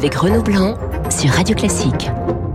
avec Renaud Blanc sur Radio Classique.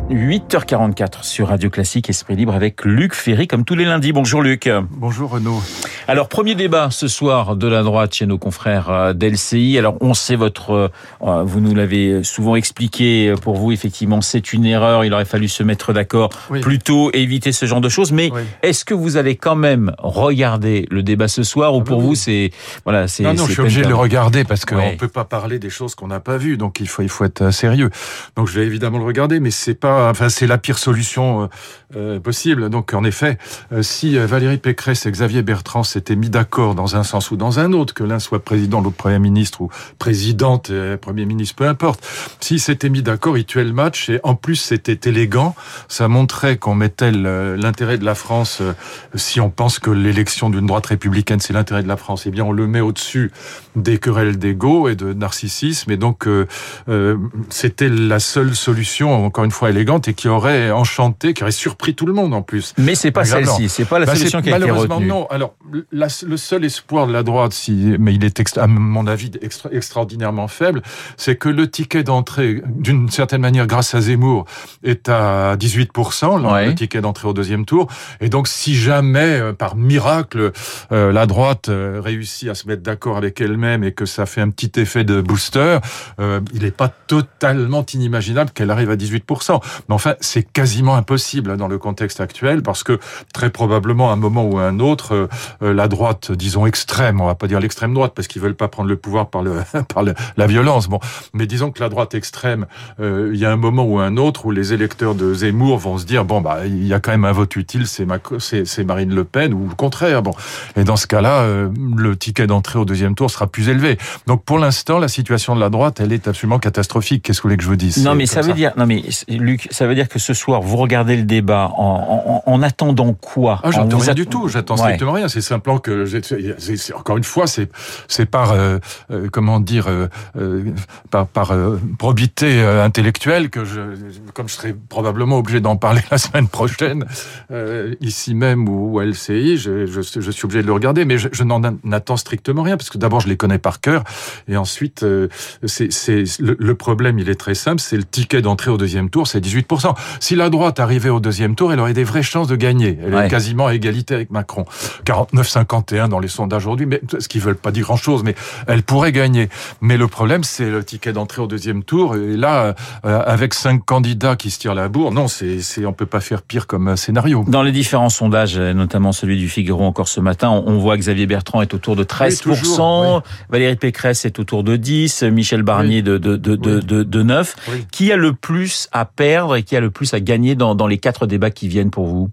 8h44 sur Radio Classique Esprit Libre avec Luc Ferry comme tous les lundis. Bonjour Luc. Bonjour Renaud. Alors premier débat ce soir de la droite chez nos confrères euh, d'LCI. Alors on sait votre, euh, vous nous l'avez souvent expliqué, pour vous effectivement c'est une erreur, il aurait fallu se mettre d'accord Oui. plutôt éviter ce genre de choses. Mais Oui. est-ce que vous allez quand même regarder le débat ce soir ou Ah pour vous c'est voilà c'est Non, non, je suis obligé de le regarder parce qu'on ne peut pas parler des choses qu'on n'a pas vues, donc il faut, il faut être euh, sérieux. Donc je vais évidemment le regarder, mais c'est pas, enfin c'est la pire solution euh, euh, possible. Donc en effet, euh, si euh, Valérie Pécresse et Xavier Bertrand s'étaient mis d'accord dans un sens ou dans un autre, que l'un soit président, l'autre premier ministre ou présidente, euh, premier ministre, peu importe, s'ils s'étaient mis d'accord, ils tuaient le match et en plus c'était élégant, ça montrait qu'on mettait l'intérêt de la France. euh, si on pense que l'élection d'une droite républicaine c'est l'intérêt de la France, eh bien on le met au-dessus des querelles d'ego et de narcissisme. Et donc, euh, euh, c'était la seule solution, encore une fois élégante, et qui aurait enchanté, qui aurait surpris tout le monde en plus. Mais c'est pas celle-ci, c'est pas la Bah, solution c'est- qui a été malheureusement retenue. non. Alors, la- le seul espoir de la droite, si, mais il est extra- à mon avis extra- extraordinairement faible, c'est que le ticket d'entrée, d'une certaine manière, grâce à Zemmour, est à 18%, le- Ouais. le ticket d'entrée au deuxième tour. Et donc, si jamais, euh, par miracle, euh, la droite euh, réussit à se mettre d'accord avec elle-même et que ça fait un petit effet de booster, euh, il n'est pas totalement inimaginable qu'elle arrive à 18%. Mais enfin, c'est quasiment impossible dans le contexte actuel parce que très probablement à un moment ou à un autre, euh, la droite, disons extrême, on va pas dire l'extrême droite parce qu'ils veulent pas prendre le pouvoir par le par le- la violence. Bon, mais disons que la droite extrême, euh, il y a un moment ou un autre où les électeurs de Zemmour vont se dire bon bah il y a quand même un vote utile, c'est Marine Le Pen ou le contraire. Bon, et dans ce cas-là, euh, le ticket d'entrée au deuxième tour sera plus élevé. Donc pour l'instant, la situation de la droite, elle est absolument catastrophique. Qu'est-ce que vous voulez que je vous dise? Non, mais ça veut dire, non, mais Luc, ça veut dire que ce soir, vous regardez le débat en, en, en attendant quoi? Ah, j'attends rien du tout. J'attends Ouais. strictement rien. C'est simplement que, encore une fois, c'est c'est par euh, euh, comment dire, euh, euh, par, par euh, probité intellectuelle que je, comme je serai probablement obligé d'en parler la semaine prochaine euh, ici même ou, ou à LCI, je, je, je suis obligé de le regarder, mais je, je n'en attends strictement rien parce que d'abord je les connais par cœur et ensuite euh, c'est c'est le, le problème, il est très simple, c'est le ticket d'entrée au deuxième tour, c'est 18%. Si la droite arrivait au deuxième tour, elle aurait des vraies chances de gagner. Elle Ouais. est quasiment à égalité avec Macron. 49-51 dans les sondages aujourd'hui, mais ce qui veulent pas dire grand-chose, mais elle pourrait gagner. Mais le problème, c'est le ticket d'entrée au deuxième tour. Et là, euh, avec cinq candidats qui se tirent la bourre, non, c'est, c'est, on peut pas faire pire comme euh, scénario. Dans les différents sondages, euh, notamment celui du Figaro encore ce matin, on voit que Xavier Bertrand est autour de 13%, toujours, Valérie Pécresse est autour de 10, Michel Barnier Oui. de, de, de, de, Oui. de, de 9. Oui. Qui a le plus à perdre et qui a le plus à gagner dans, dans les quatre débats qui viennent pour vous?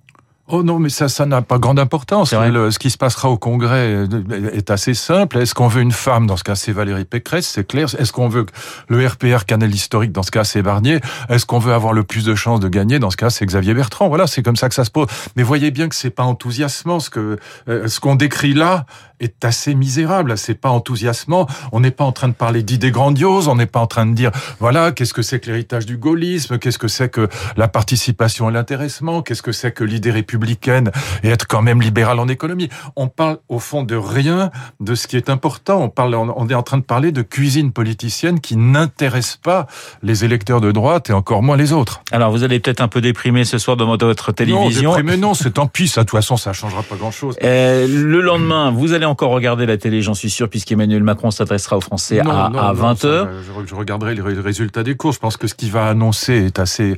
Oh non, mais ça, ça n'a pas grande importance. Le- ce qui se passera au Congrès est assez simple. Est-ce qu'on veut une femme? Dans ce cas, c'est Valérie Pécresse, c'est clair. Est-ce qu'on veut le RPR canal historique? Dans ce cas, c'est Barnier. Est-ce qu'on veut avoir le plus de chances de gagner? Dans ce cas, c'est Xavier Bertrand. Voilà, c'est comme ça que ça se pose. Mais voyez bien que c'est pas enthousiasmant. Ce que euh, ce qu'on décrit là est assez misérable. C'est pas enthousiasmant. On n'est pas en train de parler d'idées grandioses. On n'est pas en train de dire voilà qu'est-ce que c'est que l'héritage du gaullisme, qu'est-ce que c'est que la participation et l'intéressement, qu'est-ce que c'est que l'idée républicaine et être quand même libéral en économie. On parle au fond de rien de ce qui est important. On parle, on est en train de parler de cuisine politicienne qui n'intéresse pas les électeurs de droite et encore moins les autres. Alors vous allez peut-être un peu déprimé ce soir dans votre télévision. Non, déprimé, non, c'est tant pis. Ça, de toute façon, ça changera pas grand-chose. Euh, le lendemain, vous allez encore regarder la télé, j'en suis sûr, puisqu'Emmanuel Macron s'adressera aux Français à, Non, non, à non, 20 ça, heures. Je, je regarderai les ré- résultats des cours. Je pense que ce qu'il va annoncer est assez.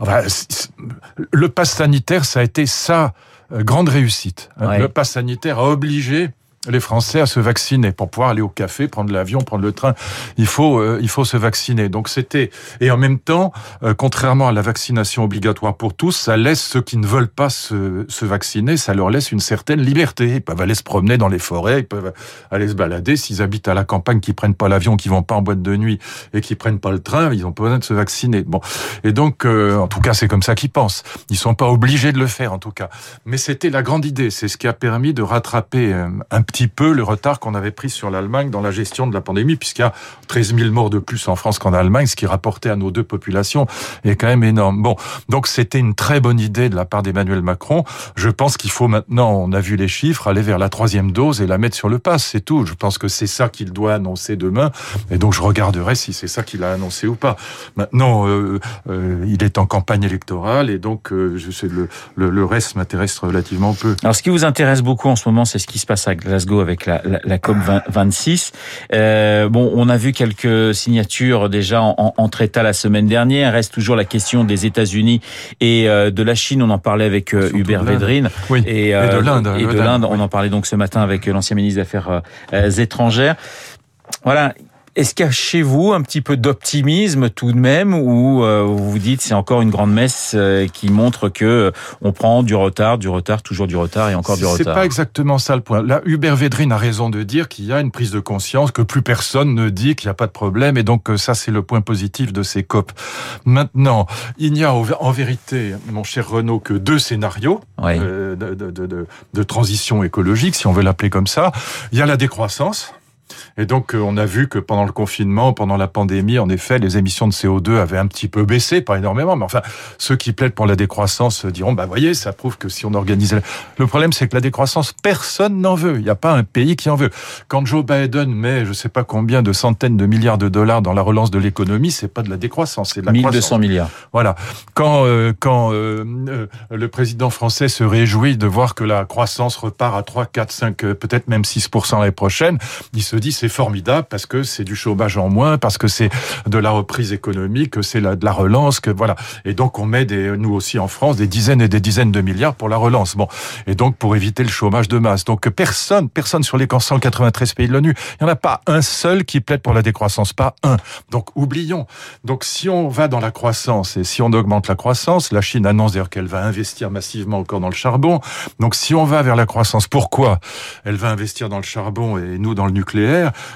Enfin, le pass sanitaire, ça a été sa euh, grande réussite. Ouais. Le pass sanitaire a obligé les Français à se vacciner pour pouvoir aller au café, prendre l'avion, prendre le train. Il faut, euh, il faut se vacciner. Donc c'était et en même temps, euh, contrairement à la vaccination obligatoire pour tous, ça laisse ceux qui ne veulent pas se, se vacciner, ça leur laisse une certaine liberté. Ils peuvent aller se promener dans les forêts, ils peuvent aller se balader. S'ils habitent à la campagne, qui prennent pas l'avion, qui vont pas en boîte de nuit et qui prennent pas le train, ils ont pas besoin de se vacciner. Bon, et donc, euh, en tout cas, c'est comme ça qu'ils pensent. Ils sont pas obligés de le faire, en tout cas. Mais c'était la grande idée. C'est ce qui a permis de rattraper euh, un petit peu le retard qu'on avait pris sur l'Allemagne dans la gestion de la pandémie, puisqu'il y a 13 000 morts de plus en France qu'en Allemagne, ce qui rapportait à nos deux populations est quand même énorme. Bon, donc c'était une très bonne idée de la part d'Emmanuel Macron. Je pense qu'il faut maintenant, on a vu les chiffres, aller vers la troisième dose et la mettre sur le pass, c'est tout. Je pense que c'est ça qu'il doit annoncer demain, et donc je regarderai si c'est ça qu'il a annoncé ou pas. Maintenant, euh, euh, il est en campagne électorale, et donc euh, je sais, le, le, le reste m'intéresse relativement peu. Alors, ce qui vous intéresse beaucoup en ce moment, c'est ce qui se passe à Glasgow avec la, la, la COP 26. Euh, bon, on a vu quelques signatures déjà en, entre États la semaine dernière. Reste toujours la question des États-Unis et euh, de la Chine. On en parlait avec euh, Hubert Védrine. Oui. Et, Et de euh, l'Inde. Et de l'Inde. On en parlait donc ce matin avec l'ancien ministre des Affaires euh, étrangères. Voilà. Est-ce qu'il y a chez vous un petit peu d'optimisme tout de même, ou euh, vous vous dites c'est encore une grande messe euh, qui montre que euh, on prend du retard, du retard, toujours du retard et encore du C'est retard? pas exactement ça le point. Là, Hubert Védrine a raison de dire qu'il y a une prise de conscience, que plus personne ne dit qu'il n'y a pas de problème, et donc ça c'est le point positif de ces COP. Maintenant, il n'y a en vérité, mon cher Renaud, que deux scénarios Oui. de, de- de- de- de transition écologique, si on veut l'appeler comme ça. Il y a la décroissance. Et donc, euh, on a vu que pendant le confinement, pendant la pandémie, en effet, les émissions de CO2 avaient un petit peu baissé, pas énormément, mais enfin, ceux qui plaident pour la décroissance diront, bah, voyez, ça prouve que si on organisait... Le problème, c'est que la décroissance, personne n'en veut. Il n'y a pas un pays qui en veut. Quand Joe Biden met, je sais pas combien de centaines de milliards de dollars dans la relance de l'économie, c'est pas de la décroissance, c'est de la 1200 croissance. milliards. Voilà. Quand euh, quand euh, euh, le président français se réjouit de voir que la croissance repart à 3, 4, 5, euh, peut-être même 6 l'année prochaine, il se dit c'est formidable parce que c'est du chômage en moins, parce que c'est de la reprise économique, que c'est de la relance, que voilà. Et donc on met des, nous aussi en France des dizaines et des dizaines de milliards pour la relance. Bon. Et donc pour éviter le chômage de masse. Donc personne, personne sur les 193 pays de l'ONU, il n'y en a pas un seul qui plaide pour la décroissance, pas un. Donc oublions. Donc si on va dans la croissance et si on augmente la croissance, la Chine annonce d'ailleurs qu'elle va investir massivement encore dans le charbon. Donc si on va vers la croissance, pourquoi? Elle va investir dans le charbon et nous dans le nucléaire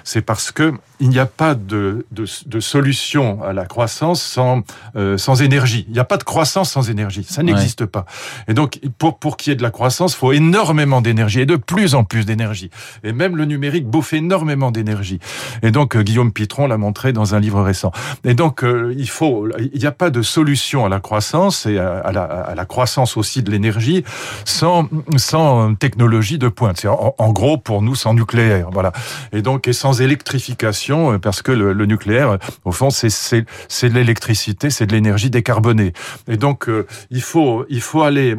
C'est parce que il n'y a pas de, de, de solution à la croissance sans euh, sans énergie. Il n'y a pas de croissance sans énergie. Ça n'existe pas. Et donc pour pour qu'il y ait de la croissance, il faut énormément d'énergie et de plus en plus d'énergie. Et même le numérique bouffe énormément d'énergie. Et donc euh, Guillaume Pitron l'a montré dans un livre récent. Et donc euh, il faut, il n'y a pas de solution à la croissance et à, à la, à la croissance aussi de l'énergie sans sans technologie de pointe. C'est en, en gros pour nous sans nucléaire, voilà. Et donc et sans électrification euh, parce que le, nucléaire, euh, au fond, c'est c'est c'est de l'électricité, c'est de l'énergie décarbonée. Et donc euh, il faut il faut aller.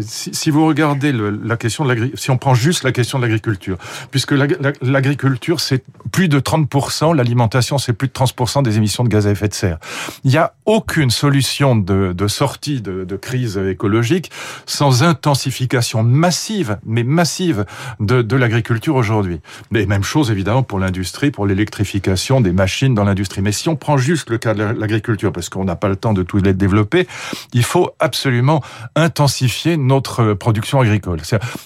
Si, vous regardez la question de si on prend juste la question de l'agriculture, puisque l'ag- la- l'agriculture c'est plus de 30%, l'alimentation c'est plus de 30% des émissions de gaz à effet de serre. Il n'y a aucune solution de, de sortie de, de crise écologique sans intensification massive, mais massive, de, de l'agriculture aujourd'hui. Mais même chose évidemment pour l'industrie, pour l'électrification des machines dans l'industrie. Mais si on prend juste le cas de la- l'agriculture, parce qu'on n'a pas le temps de tout les développer, il faut absolument intensifier notre production agricole.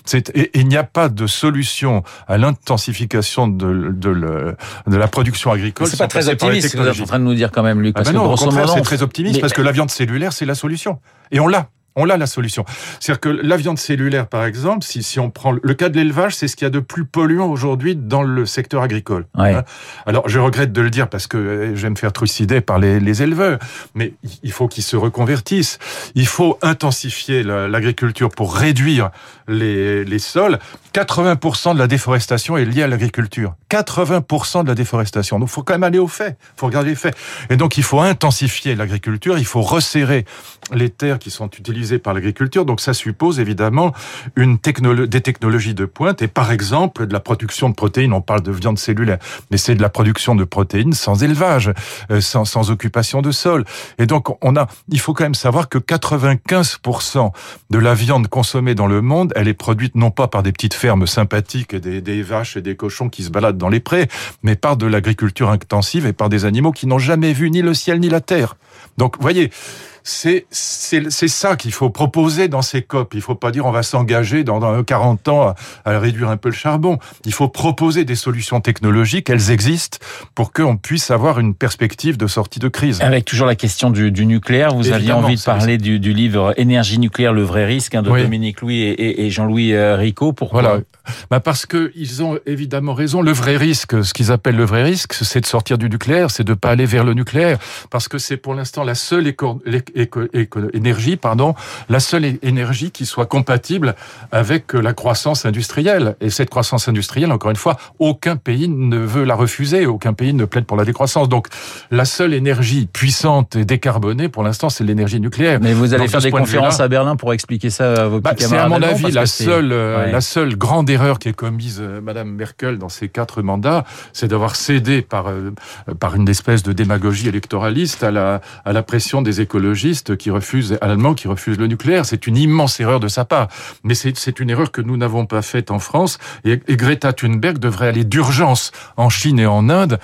C'est, et, il n'y a pas de solution à l'intensification de, de, le- de la production agricole. C'est pas très optimiste ce que vous êtes en train de nous dire quand même, Luc. Ah ben non, au contraire, c'est très optimiste Mais- parce que la viande cellulaire, c'est la solution. Et on l'a. On l'a la solution. C'est-à-dire que la viande cellulaire, par exemple, si, si on prend le cas de l'élevage, c'est ce qu'il y a de plus polluant aujourd'hui dans le secteur agricole. Ouais. Hein. Alors, je regrette de le dire parce que euh, je vais me faire trucider par les, les éleveurs, mais il faut qu'ils se reconvertissent. Il faut intensifier la- l'agriculture pour réduire les, les sols. 80% de la déforestation est liée à l'agriculture. 80% de la déforestation. Donc, il faut quand même aller aux faits. Il faut regarder les faits. Et donc, il faut intensifier l'agriculture. Il faut resserrer les terres qui sont utilisées par l'agriculture. Donc, ça suppose évidemment une des technologies de pointe et par exemple de la production de protéines. On parle de viande cellulaire, mais c'est de la production de protéines sans élevage, euh, sans, occupation de sol. Et donc, on a, il faut quand même savoir que 95% de la viande consommée dans le monde, elle est produite non pas par des petites fermes sympathiques et des, des vaches et des cochons qui se baladent dans les prés, mais par de l'agriculture intensive et par des animaux qui n'ont jamais vu ni le ciel ni la terre. Donc, voyez, c'est c'est ça qu'il faut proposer dans ces COP. Il faut pas dire on va s'engager dans, dans 40 ans à, réduire un peu le charbon. Il faut proposer des solutions technologiques, elles existent, pour qu'on puisse avoir une perspective de sortie de crise. Avec toujours la question du, du nucléaire, vous aviez envie de parler du, du, livre Énergie nucléaire, le vrai risque hein, de Dominique Louis et, et Jean-Louis euh, Ricot. Pourquoi Voilà, bah parce que ils ont évidemment raison. Le vrai risque, ce qu'ils appellent le vrai risque, c'est de sortir du nucléaire, c'est de pas aller vers le nucléaire, parce que c'est pour l'instant la seule éco éco éco énergie, pardon, la seule énergie qui soit compatible avec la croissance industrielle. Et cette croissance industrielle, encore une fois, aucun pays ne veut la refuser, aucun pays ne plaide pour la décroissance. Donc, la seule énergie puissante et décarbonée, pour l'instant, c'est l'énergie nucléaire. Mais vous allez faire des conférences à Berlin pour expliquer ça à vos bah, C'est à mon avis la seule, euh, la seule grande erreur qui est commise euh, Madame Merkel dans ses quatre mandats, c'est d'avoir cédé par euh, par une espèce de démagogie électoraliste à la à la pression des écologistes qui refusent, à l'allemand qui refusent le nucléaire. C'est une immense erreur de sa part. Mais c'est une erreur que nous n'avons pas faite en France. Et, et, Greta Thunberg devrait aller d'urgence en Chine et en Inde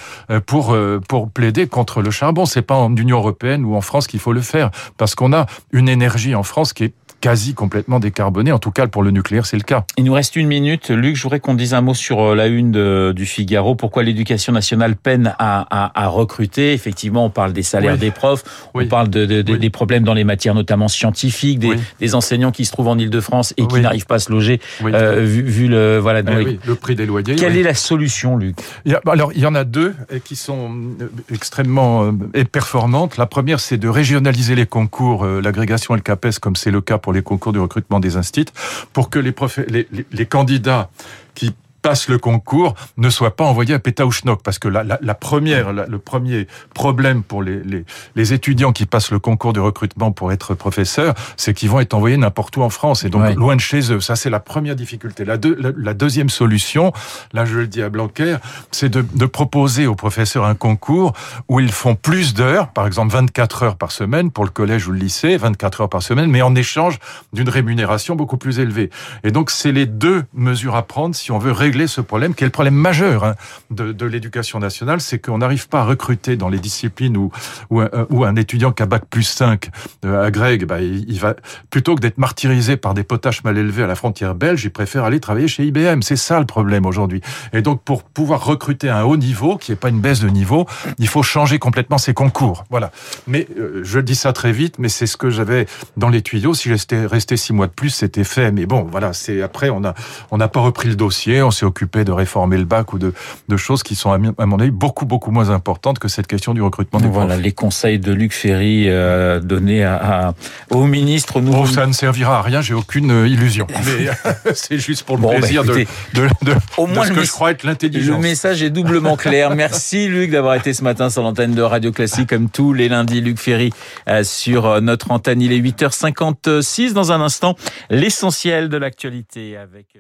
pour pour plaider contre le charbon. C'est pas en Union européenne ou en France qu'il faut le faire, parce qu'on a une énergie en France qui est quasi complètement décarboné. En tout cas, pour le nucléaire, c'est le cas. Il nous reste une minute. Luc, je voudrais qu'on dise un mot sur euh, la une de, du Figaro. Pourquoi l'éducation nationale peine à, à, à, recruter? Effectivement, on parle des salaires des profs, on parle de, de, des problèmes dans les matières notamment scientifiques, des, des enseignants qui se trouvent en Ile-de-France et qui n'arrivent pas à se loger, euh, vu, vu, le voilà dans eh le prix des loyers. Quelle est la solution, Luc? Il y a, Alors, il y en a deux qui sont euh, extrêmement performantes. La première, c'est de régionaliser les concours, l'agrégation et le CAPES, comme c'est le cas pour les concours du recrutement des instituts, pour que les, les, les candidats qui passe le concours ne soit pas envoyé à Pétaouchnok. Parce que la, la, la première, la, le premier problème pour les, les, les, étudiants qui passent le concours de recrutement pour être professeur, c'est qu'ils vont être envoyés n'importe où en France et donc loin de chez eux. Ça, c'est la première difficulté. La, deux, la, deuxième solution, là je le dis à Blanquer, c'est de, de proposer aux professeurs un concours où ils font plus d'heures, par exemple 24 heures par semaine pour le collège ou le lycée, 24 heures par semaine, mais en échange d'une rémunération beaucoup plus élevée. Et donc, c'est les deux mesures à prendre si on veut régler ce problème, qui est le problème majeur hein, de, de l'éducation nationale, c'est qu'on n'arrive pas à recruter dans les disciplines où, où, un, où un étudiant qui a bac plus 5 euh, agrègue, bah, il, va plutôt que d'être martyrisé par des potaches mal élevés à la frontière belge, il préfère aller travailler chez IBM. C'est ça le problème aujourd'hui. Et donc pour pouvoir recruter à un haut niveau, qui n'est pas une baisse de niveau, il faut changer complètement ses concours. Voilà. Mais euh, je dis ça très vite, mais c'est ce que j'avais dans les tuyaux. Si j'étais resté six mois de plus, c'était fait. Mais bon, voilà. C'est après on a on n'a pas repris le dossier, on s'est occupé de réformer le bac ou de, de choses qui sont, à mon avis, beaucoup, beaucoup moins importantes que cette question du recrutement des Voilà, les conseils de Luc Ferry euh, donnés à, à, au ministre. Nous... Oh, ça ne servira à rien, j'ai aucune euh, illusion. Mais euh, c'est juste pour le bon, bah, plaisir bah, écoutez, de, de, de, au moins ce que je crois être l'intelligence. Le message est doublement clair. Merci Luc d'avoir été ce matin sur l'antenne de Radio Classique, comme tous les lundis. Luc Ferry euh, sur notre antenne. Il est 8h56. Dans un instant, l'essentiel de l'actualité avec